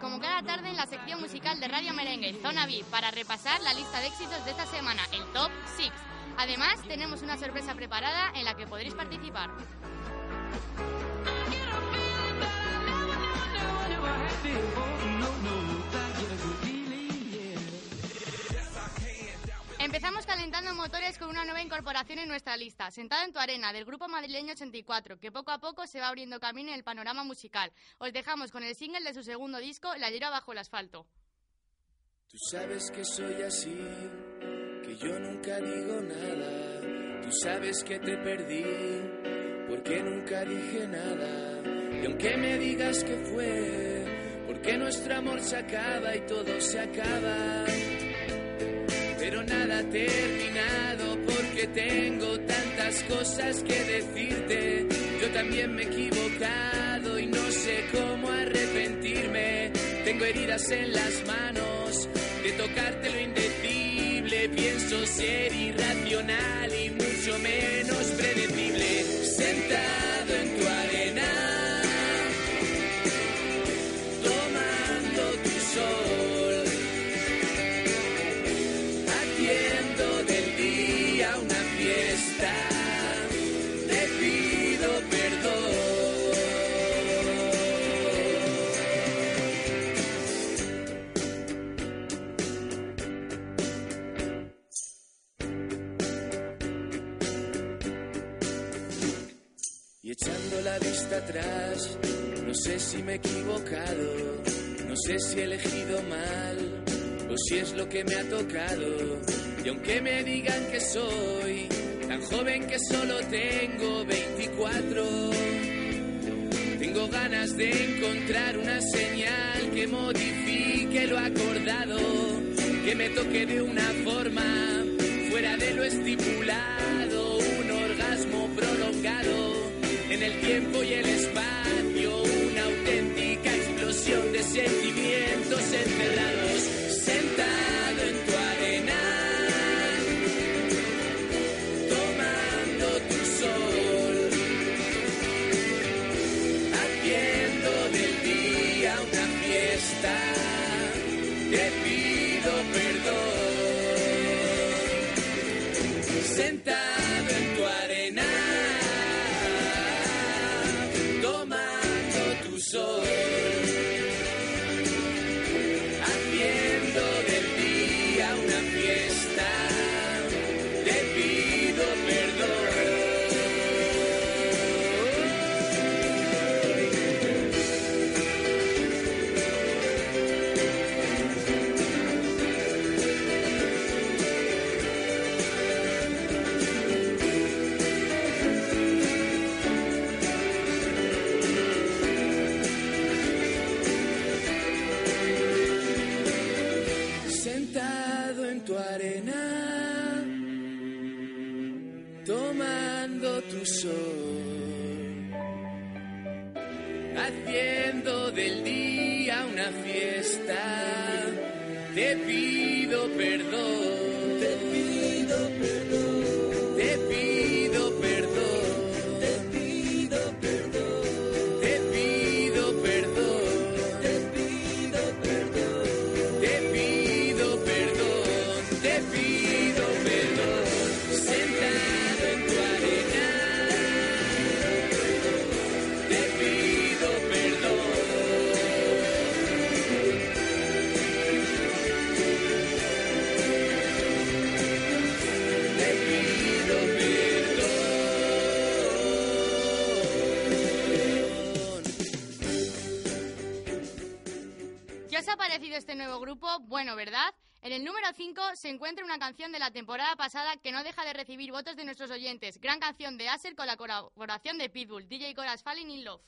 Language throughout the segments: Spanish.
Como cada tarde, en la sección musical de Radio Merengue, Zona VIP, para repasar la lista de éxitos de esta semana, el Top 6. Además, tenemos una sorpresa preparada en la que podréis participar. Empezamos calentando motores con una nueva incorporación en nuestra lista, Sentada en tu arena, del grupo madrileño 84, que poco a poco se va abriendo camino en el panorama musical. Os dejamos con el single de su segundo disco, La Llera bajo el asfalto. Tú sabes que soy así, que yo nunca digo nada. Tú sabes que te perdí, porque nunca dije nada. Y aunque me digas que fue, porque nuestro amor se acaba y todo se acaba terminado porque tengo tantas cosas que decirte. Yo también me he equivocado y no sé cómo arrepentirme. Tengo heridas en las manos de tocarte lo indecible. Pienso ser irracional y mucho menos predecible. Sentado No sé si me he equivocado, no sé si he elegido mal o si es lo que me ha tocado. Y aunque me digan que soy tan joven que solo tengo 24, tengo ganas de encontrar una señal que modifique lo acordado, que me toque de una forma fuera de lo estipulado, tiempo y el espacio, una auténtica explosión de sentimientos soy. Este nuevo grupo? Bueno, ¿verdad? En el número 5 se encuentra una canción de la temporada pasada que no deja de recibir votos de nuestros oyentes. Gran canción de Acer con la colaboración de Pitbull, DJ Coraz Falling in Love.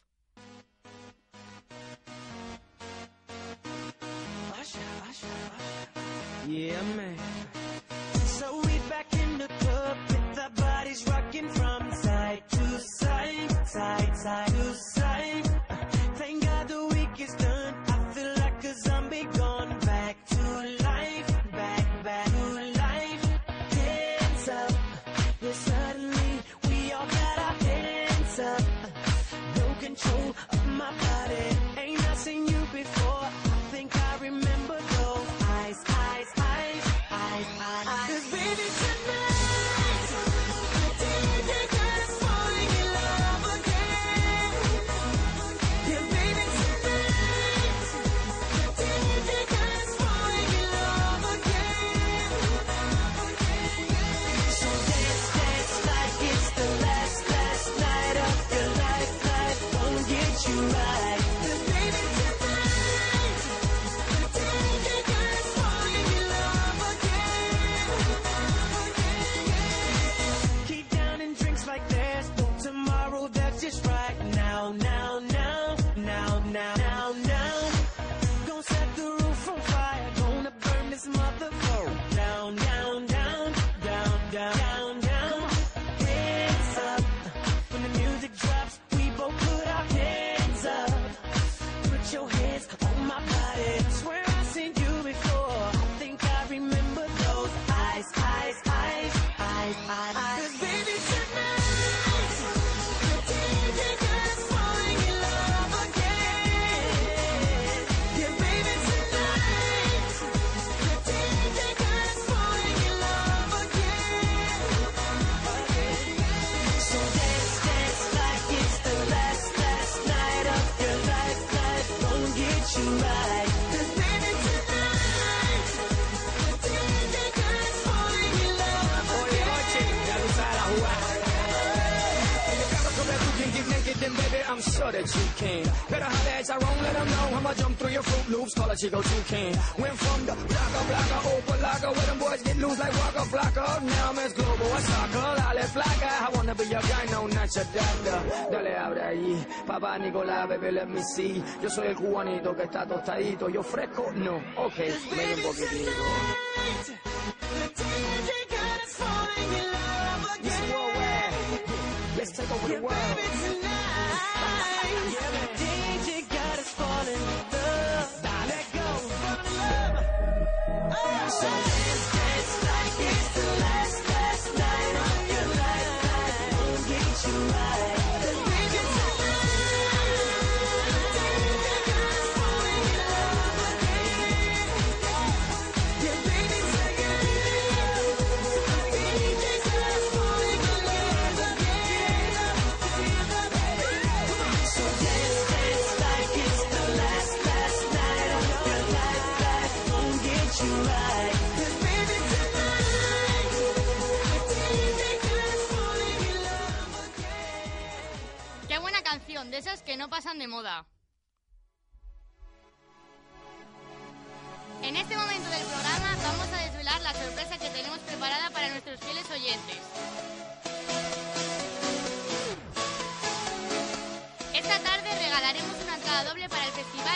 Sure you can. Better holler at Tyrone, let them know I'ma jump through your Fruit Loops, call a Chico Toucan. Went from the blocker, blocker, open locker, where them boys get loose like Waka Flocka. Now I'm as global as soccer, Lale Flocka. I wanna be your guy, no, not your doctor. Dale, abre ahí, papá Nicolás, baby, let me see. Yo soy el cubanito que está tostadito, yo fresco, no, ok, ven un poquitito. The DJ got us falling in love Yes, again. worldwide. Let's take over the world.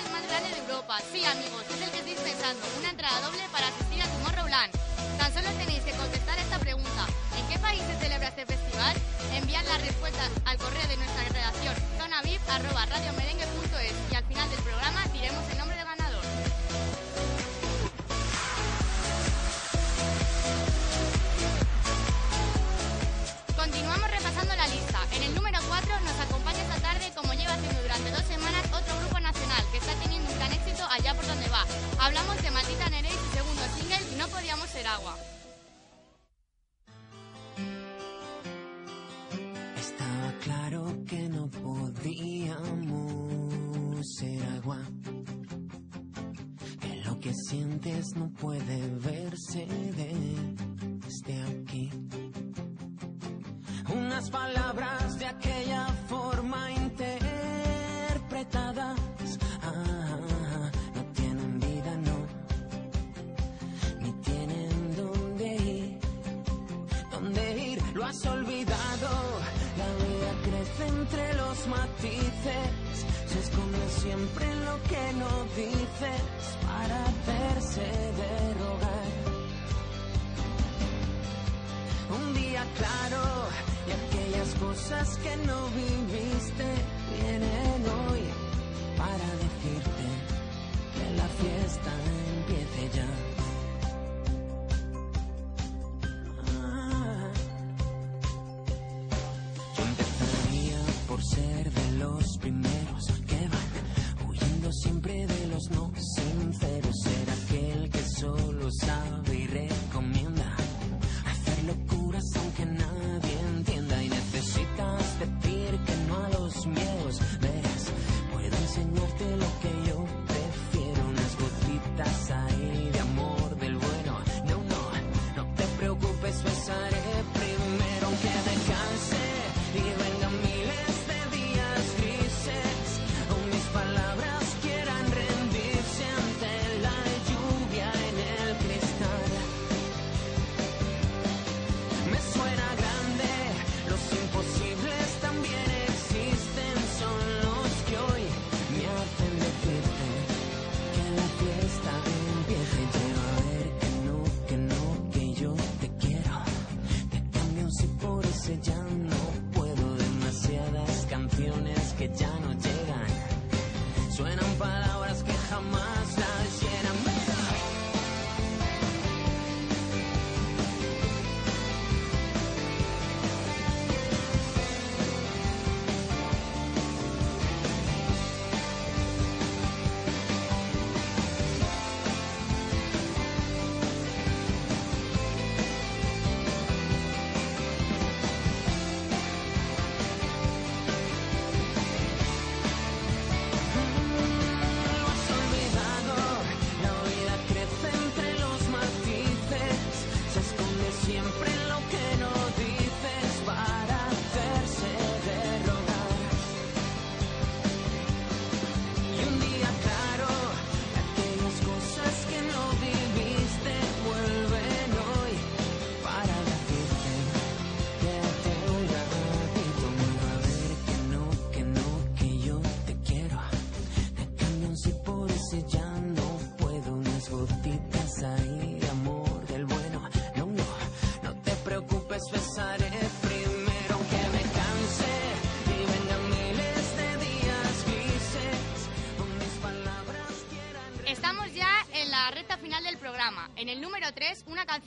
Más grande de Europa. Sí, amigos, es el que estáis pensando, una entrada doble para asistir a Tomorrowland. Tan solo tenéis que contestar esta pregunta. ¿En qué país se celebra este festival? Enviad las respuestas al correo de nuestra redacción zonavip.radiomerengue.es y al final del programa diremos el nombre que lo que sientes no puede verse desde este aquí. Unas palabras de aquella forma interpretadas. Ah, no tienen vida, no, ni tienen dónde ir, dónde ir, lo has olvidado. La vida crece entre los matices se esconde siempre en lo que no dices para hacerse de rogar. Un día claro y aquellas cosas que no viviste vienen hoy para decirte que la fiesta empiece ya. Ah. por ser no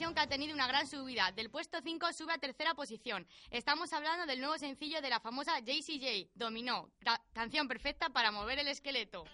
canción que ha tenido una gran subida. Del puesto 5 sube a tercera posición. Estamos hablando del nuevo sencillo de la famosa JCJ, Dominó, canción perfecta para mover el esqueleto.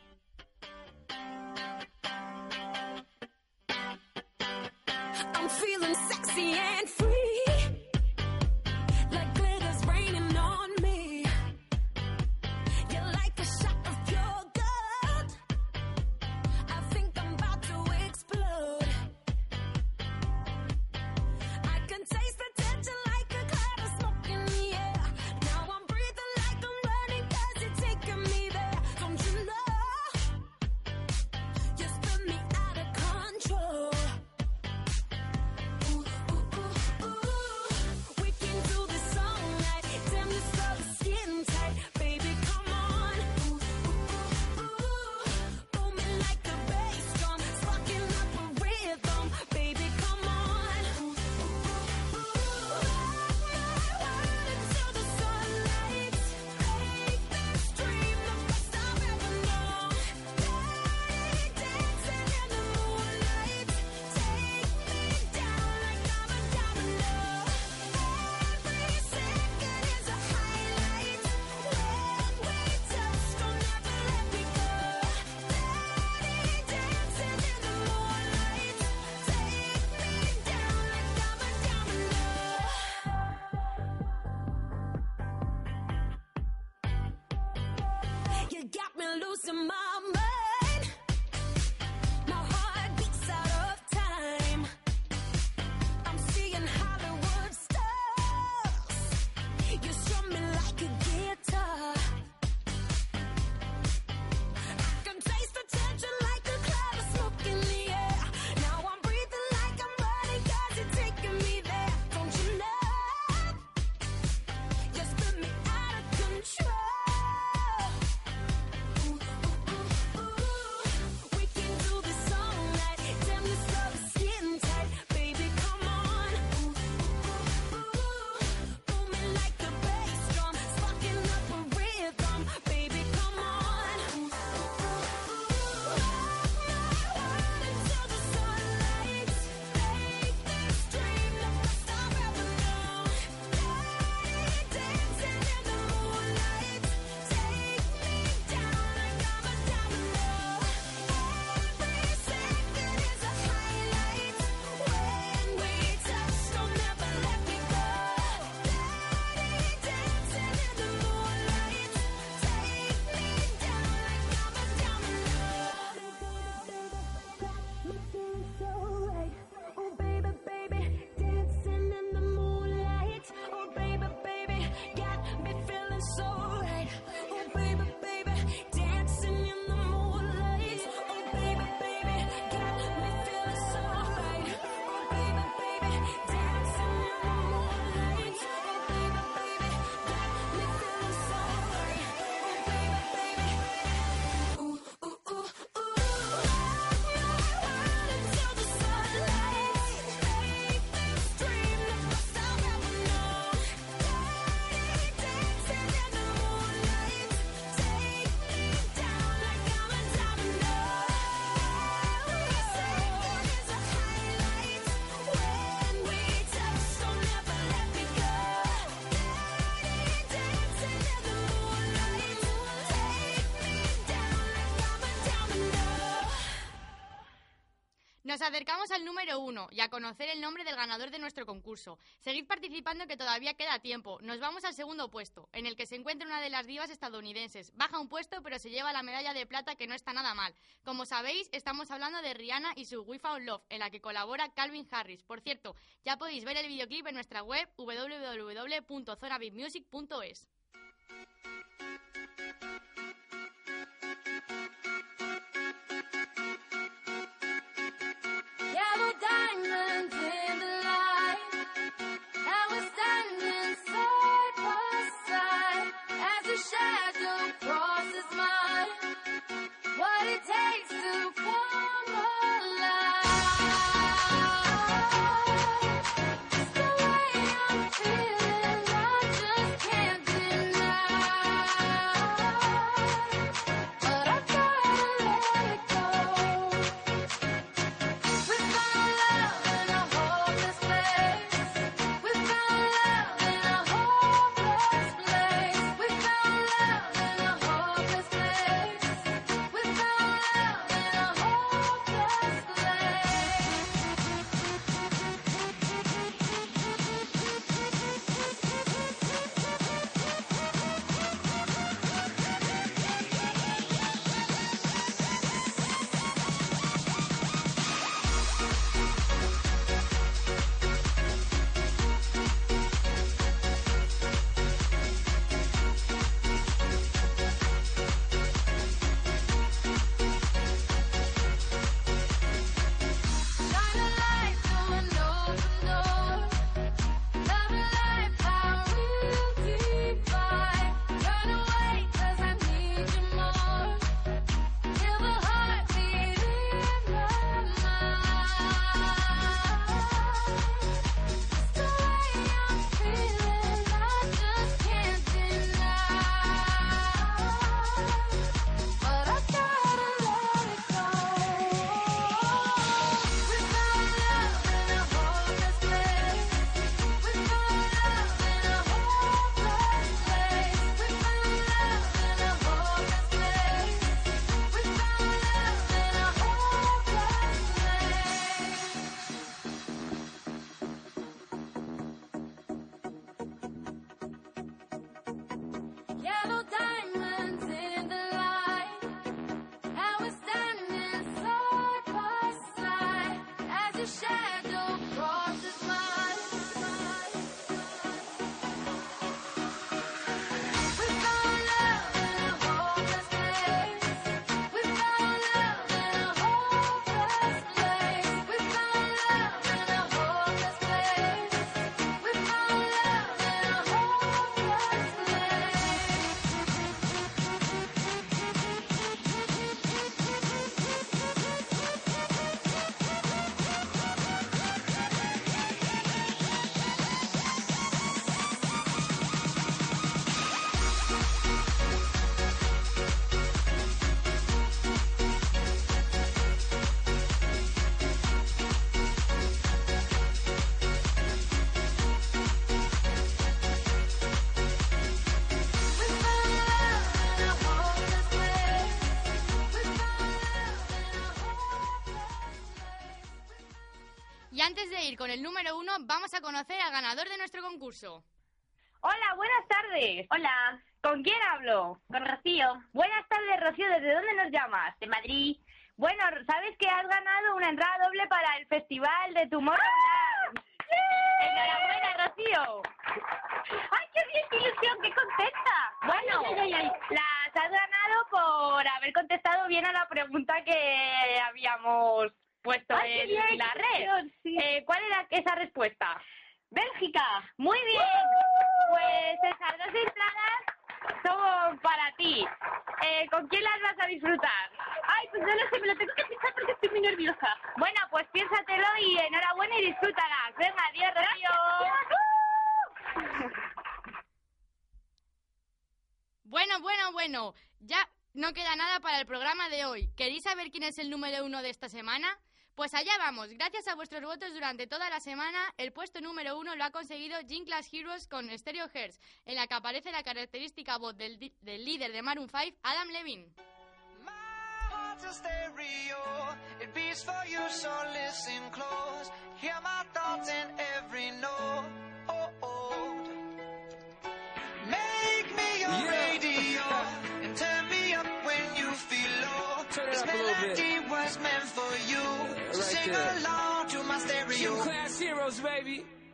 Nos acercamos al número uno y a conocer el nombre del ganador de nuestro concurso. Seguid participando que todavía queda tiempo. Nos vamos al segundo puesto, en el que se encuentra una de las divas estadounidenses. Baja un puesto, pero se lleva la medalla de plata que no está nada mal. Como sabéis, estamos hablando de Rihanna y su We Found Love, en la que colabora Calvin Harris. Por cierto, ya podéis ver el videoclip en nuestra web www.zonabitmusic.es. con el número uno, vamos a conocer al ganador de nuestro concurso. Hola, buenas tardes. Hola. ¿Con quién hablo? Con Rocío. Buenas tardes, Rocío. ¿Desde dónde nos llamas? De Madrid. Bueno, ¿sabes que has ganado una entrada doble para el festival de Tomorrowland? ¡Enhorabuena, Rocío! ¡Ay, qué bien, qué ilusión, qué contenta! ay, ay, ay. Las has ganado por haber contestado bien a la pregunta que habíamos puesto Ay, en la red. sí. Eh, ¿Cuál era esa respuesta? Bélgica. Muy bien. Pues esas dos entradas son para ti. Eh, ¿Con quién las vas a disfrutar? Ay, pues no lo sé, me lo tengo que pensar porque estoy muy nerviosa. Bueno, pues piénsatelo y enhorabuena y disfrútalas. Venga, adiós, Rocío. Bueno, bueno, bueno. Ya no queda nada para el programa de hoy. ¿Queréis saber quién es el número uno de esta semana? Pues allá vamos. Gracias a vuestros votos durante toda la semana, el puesto número uno lo ha conseguido Gym Class Heroes con Stereo Hertz, en la que aparece la característica voz del, líder de Maroon 5, Adam Levine. Heart's. Oh, oh. Turn up it a little bit. Sing along to my stereo. Gym class heroes, baby.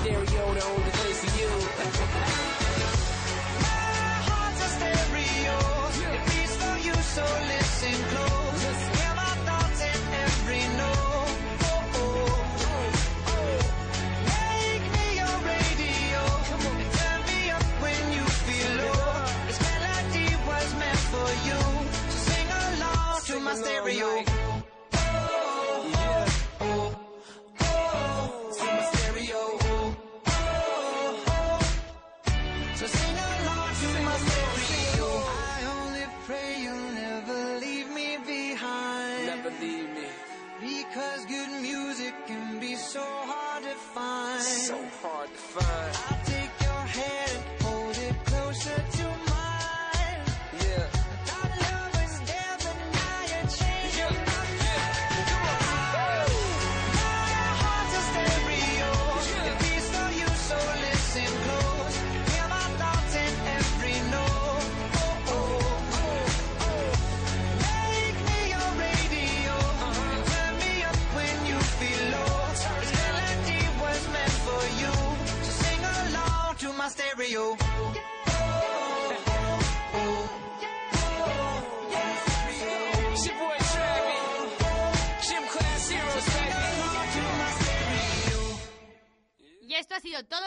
stereo, the only place for you. My heart's a stereo. It beats for you, so listen close.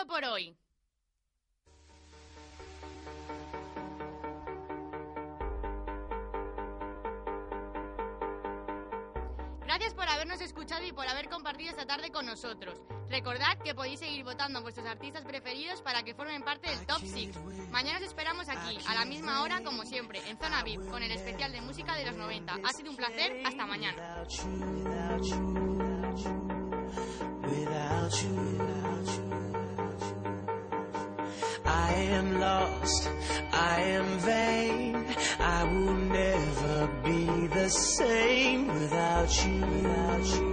Por hoy. Gracias por habernos escuchado y por haber compartido esta tarde con nosotros. Recordad que podéis seguir votando a vuestros artistas preferidos para que formen parte del Top 6. Mañana os esperamos aquí, a la misma hora, como siempre, en Zona VIP, con el especial de música de los 90. Ha sido un placer, hasta mañana. The same without you, without you.